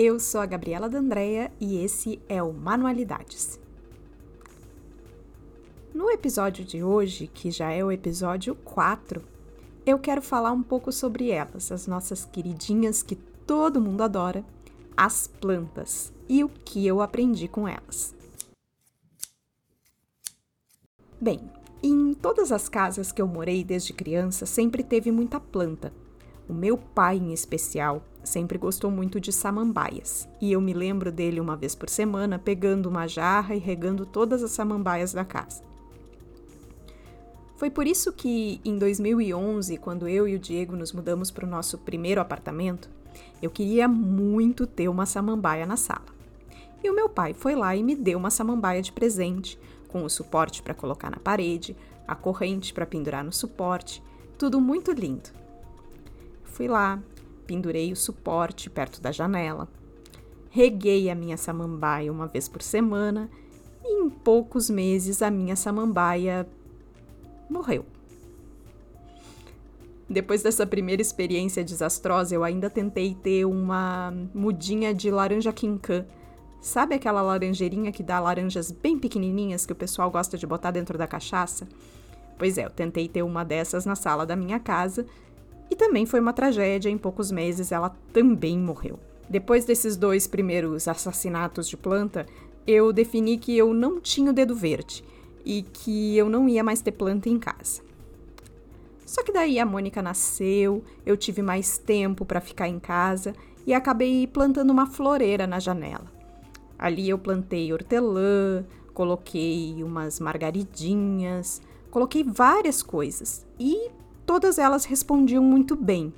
Eu sou a Gabriela D'Andrea e esse é o Manualidades. No episódio de hoje, que já é o episódio 4, eu quero falar um pouco sobre elas, as nossas queridinhas que todo mundo adora, as plantas, e o que eu aprendi com elas. Bem, em todas as casas que eu morei desde criança, sempre teve muita planta. O meu pai, em especial, sempre gostou muito de samambaias, e eu me lembro dele uma vez por semana pegando uma jarra e regando todas as samambaias da casa. Foi por isso que, em 2011, quando eu e o Diego nos mudamos para o nosso primeiro apartamento, eu queria muito ter uma samambaia na sala. E o meu pai foi lá e me deu uma samambaia de presente, com o suporte para colocar na parede, a corrente para pendurar no suporte, tudo muito lindo. Fui lá, pendurei o suporte perto da janela, reguei a minha samambaia uma vez por semana e em poucos meses a minha samambaia morreu. Depois dessa primeira experiência desastrosa, eu ainda tentei ter uma mudinha de laranja quincan Sabe aquela laranjeirinha que dá laranjas bem pequenininhas que o pessoal gosta de botar dentro da cachaça? Pois é, eu tentei ter uma dessas na sala da minha casa e também foi uma tragédia. Em poucos meses ela também morreu. Depois desses dois primeiros assassinatos de planta, eu defini que eu não tinha o dedo verde e que eu não ia mais ter planta em casa. Só que daí a Mônica nasceu, eu tive mais tempo para ficar em casa e acabei plantando uma floreira na janela. Ali eu plantei hortelã, coloquei umas margaridinhas, coloquei várias coisas e todas elas respondiam muito bem.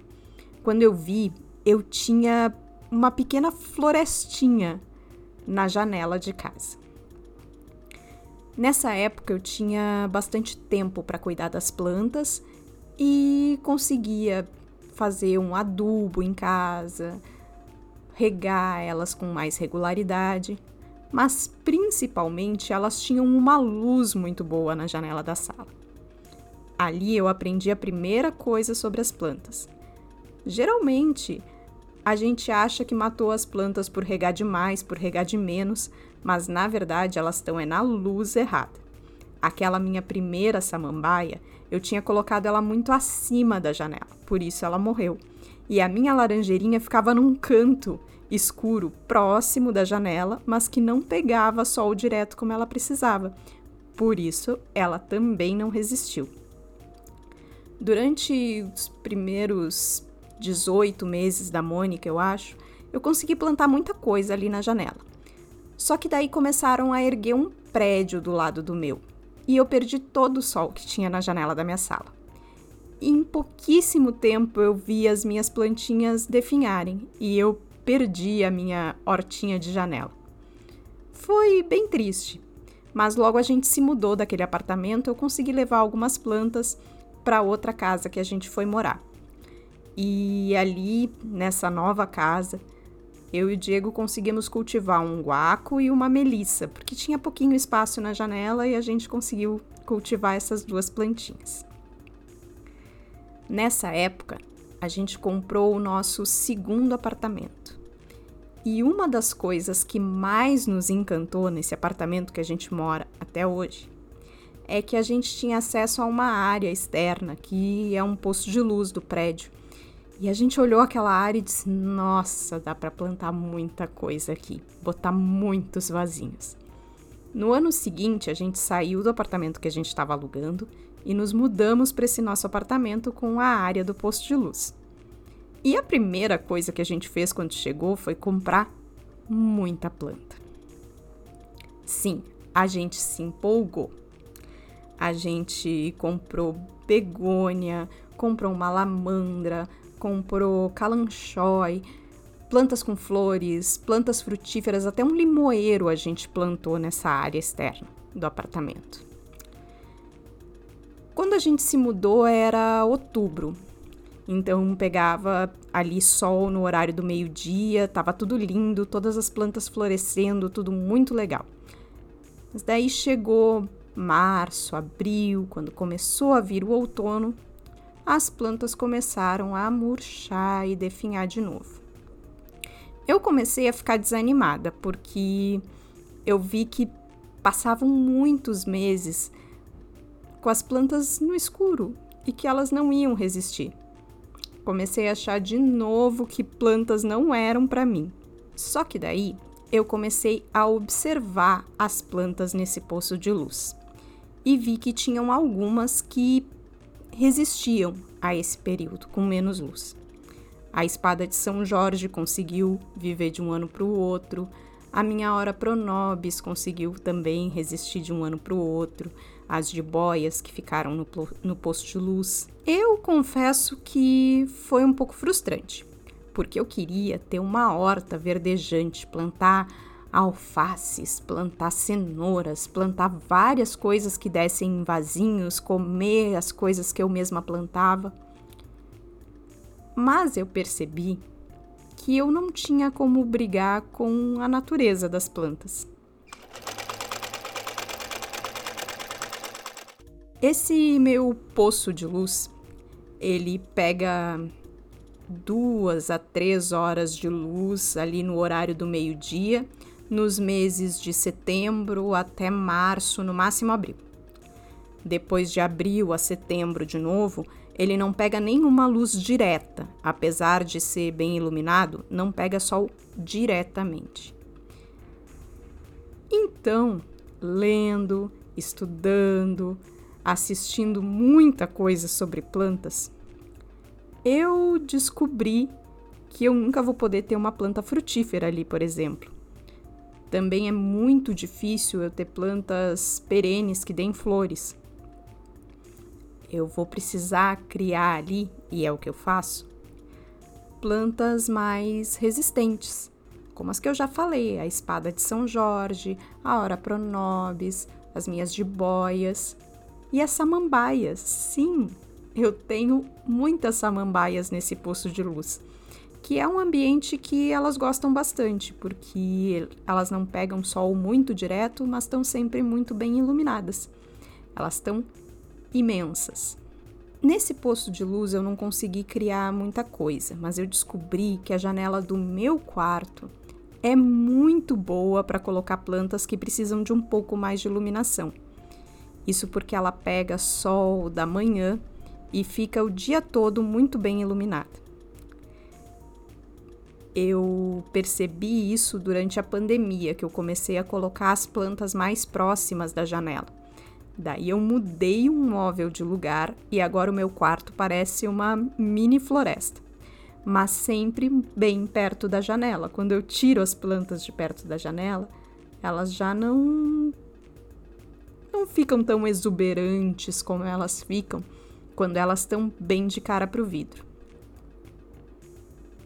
Quando eu vi, eu tinha uma pequena florestinha na janela de casa. Nessa época eu tinha bastante tempo para cuidar das plantas e conseguia fazer um adubo em casa, regar elas com mais regularidade, mas principalmente elas tinham uma luz muito boa na janela da sala. Ali eu aprendi a primeira coisa sobre as plantas. Geralmente, a gente acha que matou as plantas por regar demais, por regar de menos, mas na verdade elas estão é na luz errada. Aquela minha primeira samambaia, eu tinha colocado ela muito acima da janela, por isso ela morreu. E a minha laranjeirinha ficava num canto escuro próximo da janela, mas que não pegava sol direto como ela precisava. Por isso, ela também não resistiu. Durante os primeiros 18 meses da Mônica, eu acho, eu consegui plantar muita coisa ali na janela. Só que daí começaram a erguer um prédio do lado do meu, e eu perdi todo o sol que tinha na janela da minha sala. Em pouquíssimo tempo eu vi as minhas plantinhas definharem e eu perdi a minha hortinha de janela. Foi bem triste, mas logo a gente se mudou daquele apartamento, eu consegui levar algumas plantas para outra casa que a gente foi morar. E ali, nessa nova casa, eu e o Diego conseguimos cultivar um guaco e uma melissa, porque tinha pouquinho espaço na janela e a gente conseguiu cultivar essas duas plantinhas. Nessa época, a gente comprou o nosso segundo apartamento. E uma das coisas que mais nos encantou nesse apartamento que a gente mora até hoje é que a gente tinha acesso a uma área externa que é um posto de luz do prédio. E a gente olhou aquela área e disse: "Nossa, dá para plantar muita coisa aqui, botar muitos vasinhos". No ano seguinte, a gente saiu do apartamento que a gente estava alugando e nos mudamos para esse nosso apartamento com a área do posto de luz. E a primeira coisa que a gente fez quando chegou foi comprar muita planta. Sim, a gente se empolgou. A gente comprou begônia, comprou uma lamandra, comprou calanchói, plantas com flores, plantas frutíferas, até um limoeiro a gente plantou nessa área externa do apartamento. Quando a gente se mudou era outubro, então pegava ali sol no horário do meio-dia, tava tudo lindo, todas as plantas florescendo, tudo muito legal. Mas daí chegou março, abril, quando começou a vir o outono, as plantas começaram a murchar e definhar de novo. Eu comecei a ficar desanimada porque eu vi que passavam muitos meses com as plantas no escuro e que elas não iam resistir. Comecei a achar de novo que plantas não eram para mim. Só que daí eu comecei a observar as plantas nesse poço de luz e vi que tinham algumas que resistiam a esse período com menos luz. A espada de São Jorge conseguiu viver de um ano para o outro. A minha hora pronobis conseguiu também resistir de um ano para o outro. As jiboias que ficaram no, no posto de luz. Eu confesso que foi um pouco frustrante, porque eu queria ter uma horta verdejante, plantar alfaces, plantar cenouras, plantar várias coisas que dessem em vasinhos, comer as coisas que eu mesma plantava. Mas eu percebi que eu não tinha como brigar com a natureza das plantas. Esse meu poço de luz, ele pega duas a três horas de luz ali no horário do meio-dia, nos meses de setembro até março, no máximo abril. Depois de abril a setembro de novo, ele não pega nenhuma luz direta, apesar de ser bem iluminado, não pega sol diretamente. Então, lendo, estudando, assistindo muita coisa sobre plantas, eu descobri que eu nunca vou poder ter uma planta frutífera ali, por exemplo. Também é muito difícil eu ter plantas perenes que deem flores eu vou precisar criar ali, e é o que eu faço, plantas mais resistentes, como as que eu já falei, a espada de São Jorge, a ora pronobis, as minhas jiboias e as samambaias. Sim, eu tenho muitas samambaias nesse poço de luz, que é um ambiente que elas gostam bastante, porque elas não pegam sol muito direto, mas estão sempre muito bem iluminadas. Elas estão imensas. Nesse posto de luz eu não consegui criar muita coisa, mas eu descobri que a janela do meu quarto é muito boa para colocar plantas que precisam de um pouco mais de iluminação. Isso porque ela pega sol da manhã e fica o dia todo muito bem iluminada. Eu percebi isso durante a pandemia, que eu comecei a colocar as plantas mais próximas da janela. Daí eu mudei um móvel de lugar e agora o meu quarto parece uma mini floresta, mas sempre bem perto da janela. Quando eu tiro as plantas de perto da janela, elas já não não ficam tão exuberantes como elas ficam quando elas estão bem de cara para o vidro.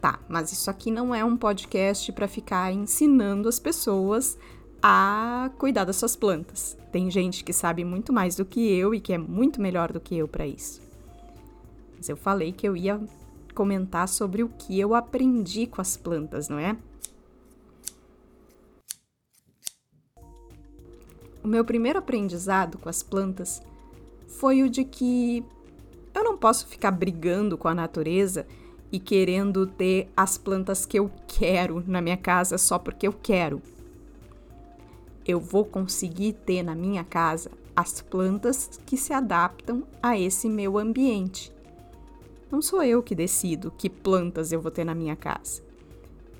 Tá, mas isso aqui não é um podcast para ficar ensinando as pessoas a cuidar das suas plantas. Tem gente que sabe muito mais do que eu e que é muito melhor do que eu para isso. Mas eu falei que eu ia comentar sobre o que eu aprendi com as plantas, não é? O meu primeiro aprendizado com as plantas foi o de que eu não posso ficar brigando com a natureza e querendo ter as plantas que eu quero na minha casa só porque eu quero eu vou conseguir ter na minha casa as plantas que se adaptam a esse meu ambiente. Não sou eu que decido que plantas eu vou ter na minha casa.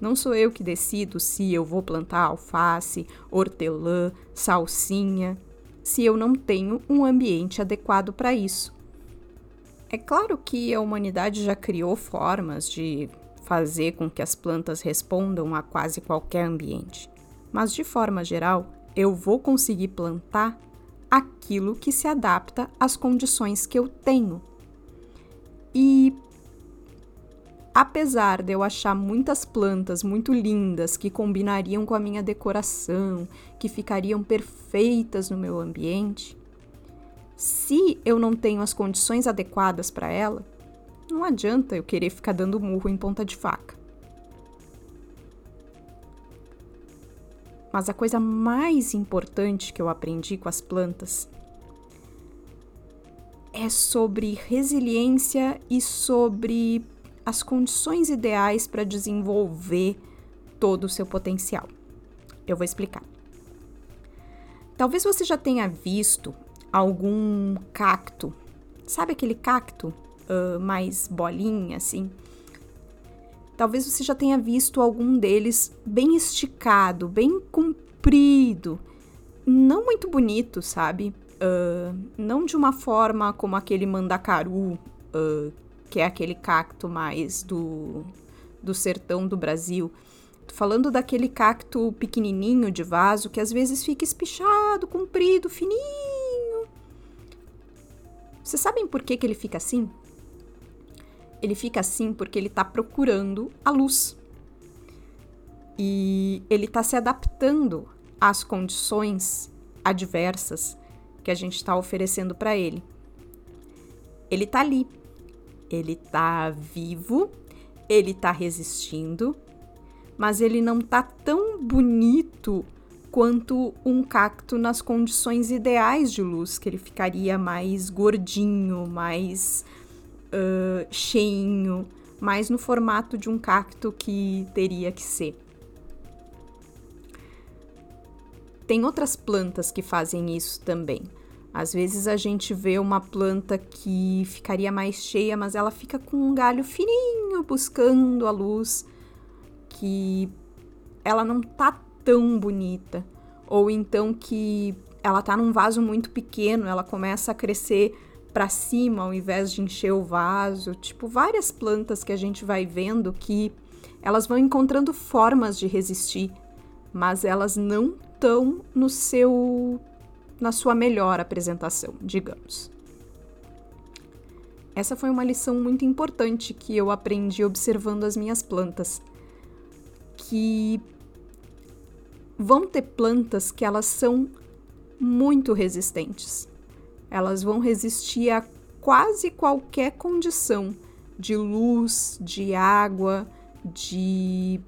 Não sou eu que decido se eu vou plantar alface, hortelã, salsinha, se eu não tenho um ambiente adequado para isso. É claro que a humanidade já criou formas de fazer com que as plantas respondam a quase qualquer ambiente mas de forma geral, eu vou conseguir plantar aquilo que se adapta às condições que eu tenho. E apesar de eu achar muitas plantas muito lindas que combinariam com a minha decoração, que ficariam perfeitas no meu ambiente, se eu não tenho as condições adequadas para ela, não adianta eu querer ficar dando murro em ponta de faca. Mas a coisa mais importante que eu aprendi com as plantas é sobre resiliência e sobre as condições ideais para desenvolver todo o seu potencial. Eu vou explicar. Talvez você já tenha visto algum cacto. Sabe aquele cacto uh, mais bolinha, assim? Talvez você já tenha visto algum deles bem esticado, bem comprido, não muito bonito, sabe? Uh, não de uma forma como aquele mandacaru, uh, que é aquele cacto mais do, do sertão do Brasil. Tô falando daquele cacto pequenininho de vaso que às vezes fica espichado, comprido, fininho. Vocês sabem por que, que ele fica assim? Ele fica assim porque ele está procurando a luz. E ele está se adaptando às condições adversas que a gente está oferecendo para ele. Ele está ali. Ele está vivo, ele está resistindo, mas ele não tá tão bonito quanto um cacto nas condições ideais de luz, que ele ficaria mais gordinho, mais uh, cheinho, mais no formato de um cacto que teria que ser. Tem outras plantas que fazem isso também. Às vezes a gente vê uma planta que ficaria mais cheia, mas ela fica com um galho fininho buscando a luz que ela não tá tão bonita, ou então que ela tá num vaso muito pequeno, ela começa a crescer para cima ao invés de encher o vaso, tipo várias plantas que a gente vai vendo que elas vão encontrando formas de resistir, mas elas não estão no seu na sua melhor apresentação, digamos. Essa foi uma lição muito importante que eu aprendi observando as minhas plantas que vão ter plantas que elas são muito resistentes. Elas vão resistir a quase qualquer condição de luz, de água, de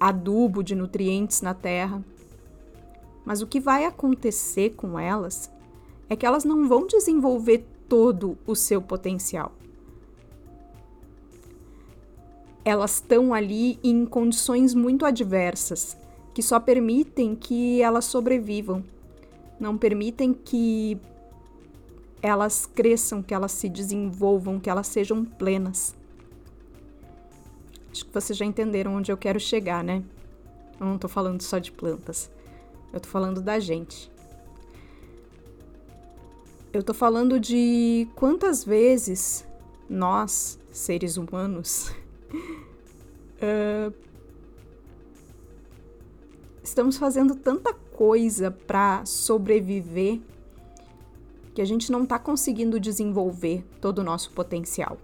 adubo, de nutrientes na terra. Mas o que vai acontecer com elas é que elas não vão desenvolver todo o seu potencial elas estão ali em condições muito adversas, que só permitem que elas sobrevivam, não permitem que elas cresçam, que elas se desenvolvam, que elas sejam plenas. Acho que vocês já entenderam onde eu quero chegar, né? Eu não tô falando só de plantas. Eu tô falando da gente. Eu tô falando de quantas vezes nós, seres humanos, uh, estamos fazendo tanta coisa para sobreviver que a gente não está conseguindo desenvolver todo o nosso potencial.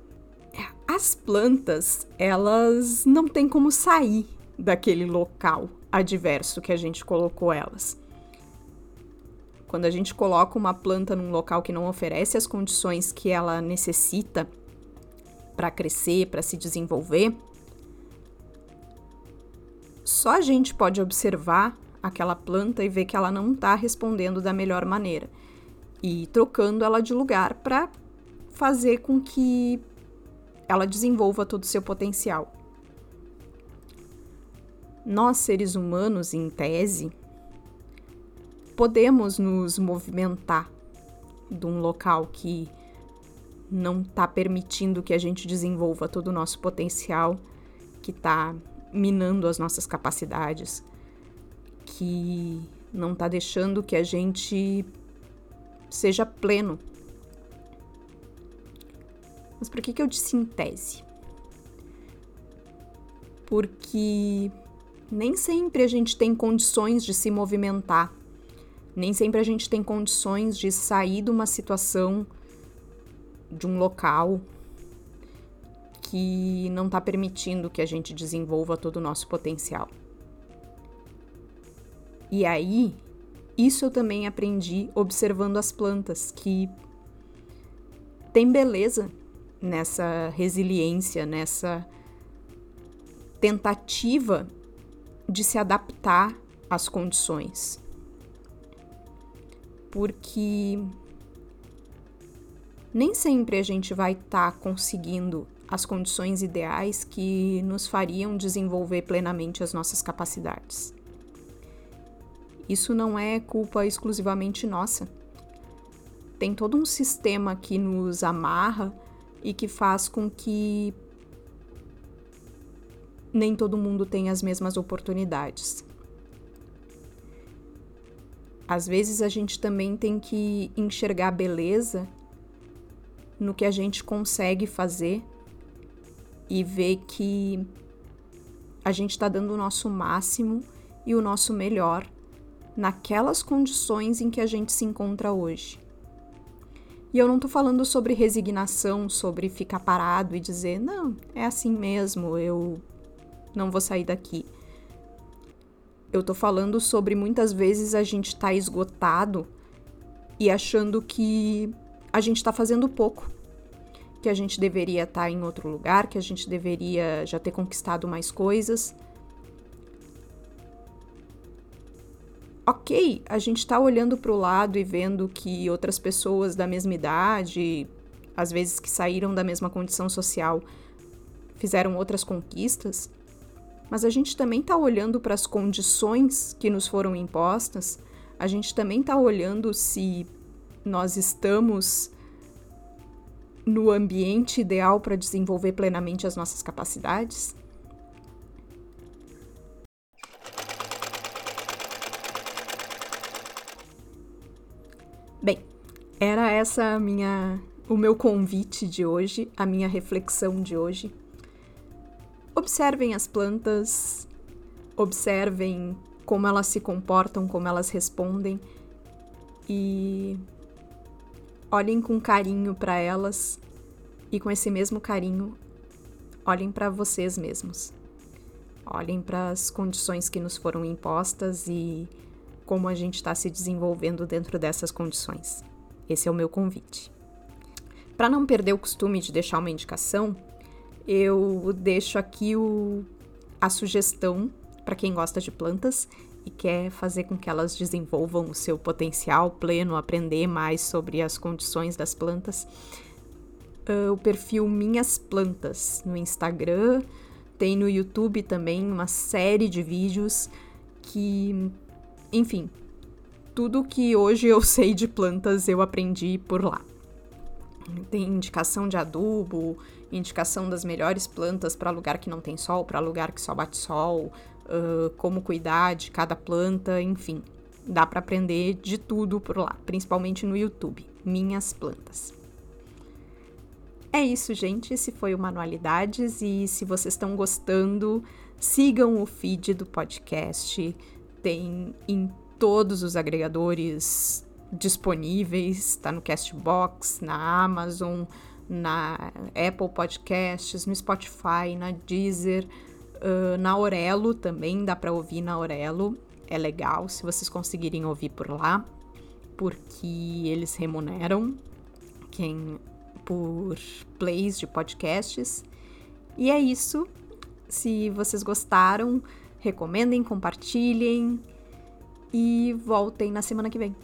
As plantas, elas não têm como sair daquele local adverso que a gente colocou elas. Quando a gente coloca uma planta num local que não oferece as condições que ela necessita para crescer, para se desenvolver, só a gente pode observar aquela planta e ver que ela não está respondendo da melhor maneira e trocando ela de lugar para fazer com que ela desenvolva todo o seu potencial. Nós, seres humanos, em tese, podemos nos movimentar de um local que não está permitindo que a gente desenvolva todo o nosso potencial, que está minando as nossas capacidades, que não está deixando que a gente seja pleno. Mas por que, que eu disse em tese? Porque nem sempre a gente tem condições de se movimentar, nem sempre a gente tem condições de sair de uma situação de um local que não está permitindo que a gente desenvolva todo o nosso potencial. E aí, isso eu também aprendi observando as plantas, que tem beleza nessa resiliência, nessa tentativa de se adaptar às condições. Porque nem sempre a gente vai estar tá conseguindo as condições ideais que nos fariam desenvolver plenamente as nossas capacidades. Isso não é culpa exclusivamente nossa. Tem todo um sistema que nos amarra e que faz com que nem todo mundo tenha as mesmas oportunidades. Às vezes a gente também tem que enxergar beleza no que a gente consegue fazer e ver que a gente está dando o nosso máximo e o nosso melhor naquelas condições em que a gente se encontra hoje. E eu não tô falando sobre resignação, sobre ficar parado e dizer, não, é assim mesmo, eu não vou sair daqui. Eu tô falando sobre muitas vezes a gente tá esgotado e achando que a gente tá fazendo pouco que a gente deveria estar tá em outro lugar, que a gente deveria já ter conquistado mais coisas. Ok, a gente está olhando para o lado e vendo que outras pessoas da mesma idade, às vezes que saíram da mesma condição social, fizeram outras conquistas, mas a gente também está olhando para as condições que nos foram impostas, a gente também está olhando se nós estamos no ambiente ideal para desenvolver plenamente as nossas capacidades? Bem, era essa minha o meu convite de hoje, a minha reflexão de hoje. Observem as plantas, observem como elas se comportam, como elas respondem e olhem com carinho para elas e com esse mesmo carinho, olhem para vocês mesmos. Olhem para as condições que nos foram impostas e como a gente está se desenvolvendo dentro dessas condições. Esse é o meu convite. Para não perder o costume de deixar uma indicação, eu deixo aqui o, a sugestão para quem gosta de plantas e quer fazer com que elas desenvolvam o seu potencial pleno, aprender mais sobre as condições das plantas, uh, o perfil Minhas Plantas no Instagram, tem no YouTube também uma série de vídeos que, enfim, tudo que hoje eu sei de plantas eu aprendi por lá. Tem indicação de adubo, indicação das melhores plantas para lugar que não tem sol, para lugar que só bate sol, uh, como cuidar de cada planta, enfim. Dá para aprender de tudo por lá, principalmente no YouTube. Minhas plantas. É isso, gente. Esse foi o Manualidades e se vocês estão gostando, sigam o feed do podcast. Tem em todos os agregadores disponíveis, tá no Castbox, na Amazon, na Apple Podcasts, no Spotify, na Deezer. Uh, na Aurelo também dá para ouvir na Aurelo. É legal se vocês conseguirem ouvir por lá, porque eles remuneram quem por plays de podcasts. E é isso. Se vocês gostaram, recomendem, compartilhem e voltem na semana que vem.